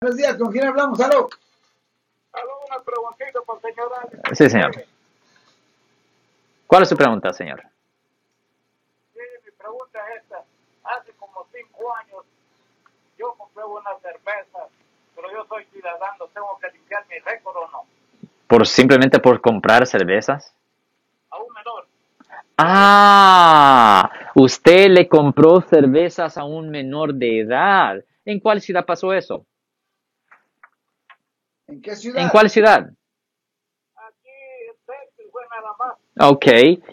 Buenos días, ¿con quién hablamos? ¿Aló? Aló, una preguntita por señor Sí, señor. ¿Cuál es su pregunta, señor? Sí, mi pregunta es esta. Hace como cinco años yo compré una cerveza, pero yo soy ciudadano, ¿tengo que limpiar mi récord o no? ¿Por simplemente por comprar cervezas? A un menor. Ah, usted le compró cervezas a un menor de edad. ¿En cuál ciudad pasó eso? ¿En qué ciudad? ¿En cuál ciudad? Aquí en Texas fue nada más. Ok.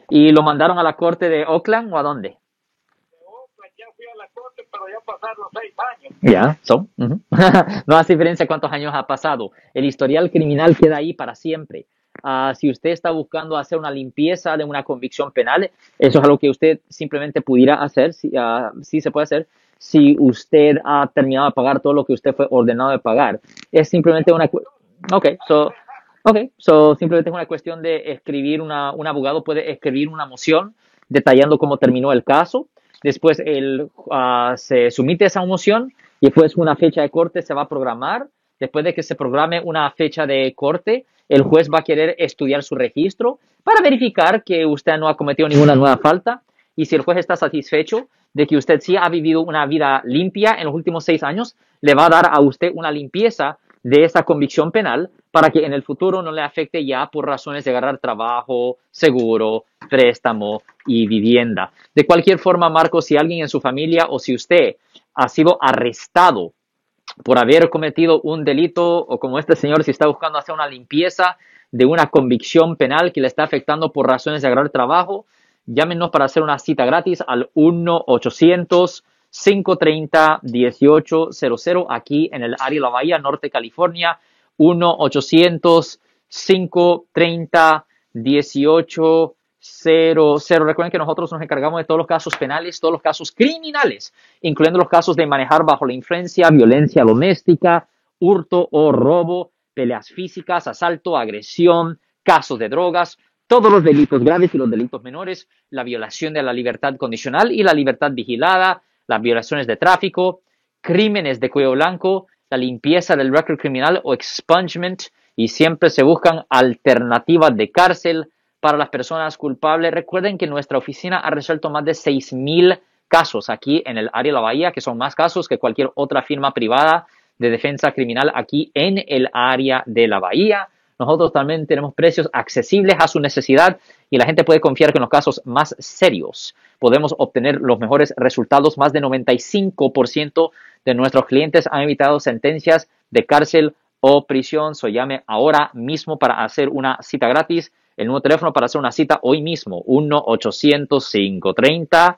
¿Y lo mandaron a la corte de Oakland o a dónde? De Oakland, ya fui a la corte, pero ya pasaron seis años. Ya, son. ujú. no hace diferencia cuántos años ha pasado. El historial criminal queda ahí para siempre. Ah, si usted está buscando hacer una limpieza de una convicción penal, eso es algo que usted simplemente pudiera hacer, si, ah, sí se puede hacer, si usted ha terminado de pagar todo lo que usted fue ordenado de pagar. Es simplemente una... Ok, so, okay, so simplemente es una cuestión de escribir, una, un abogado puede escribir una moción detallando cómo terminó el caso. Después él, ah, se somete esa moción y después una fecha de corte se va a programar. Después de que se programe una fecha de corte, el juez va a querer estudiar su registro para verificar que usted no ha cometido ninguna nueva falta. Y si el juez está satisfecho de que usted sí ha vivido una vida limpia en los últimos seis años, le va a dar a usted una limpieza de esa convicción penal para que en el futuro no le afecte ya por razones de agarrar trabajo, seguro, préstamo y vivienda. De cualquier forma, Marcos, si alguien en su familia o si usted ha sido arrestado por haber cometido un delito o como este señor si está buscando hacer una limpieza de una convicción penal que le está afectando por razones de agarrar trabajo, llámenos para hacer una cita gratis al 1-800-530-1800 aquí en el área de la Bahía Norte, California. 1-800-530-1800. Recuerden que nosotros nos encargamos de todos los casos penales, todos los casos criminales, incluyendo los casos de manejar bajo la influencia, violencia doméstica, hurto o robo, peleas físicas, asalto, agresión, casos de drogas, todos los delitos graves y los delitos menores, la violación de la libertad condicional y la libertad vigilada, las violaciones de tráfico, crímenes de cuello blanco, la limpieza del récord criminal o expungement y siempre se buscan alternativas de cárcel para las personas culpables. Recuerden que nuestra oficina ha resuelto más de 6.000 casos aquí en el área de la Bahía, que son más casos que cualquier otra firma privada de defensa criminal aquí en el área de la Bahía. Nosotros también tenemos precios accesibles a su necesidad y la gente puede confiar que en los casos más serios podemos obtener los mejores resultados. Más de 95% de nuestros clientes han evitado sentencias de cárcel o prisión. So llame ahora mismo para hacer una cita gratis. El nuevo teléfono para hacer una cita hoy mismo, 1-800-530.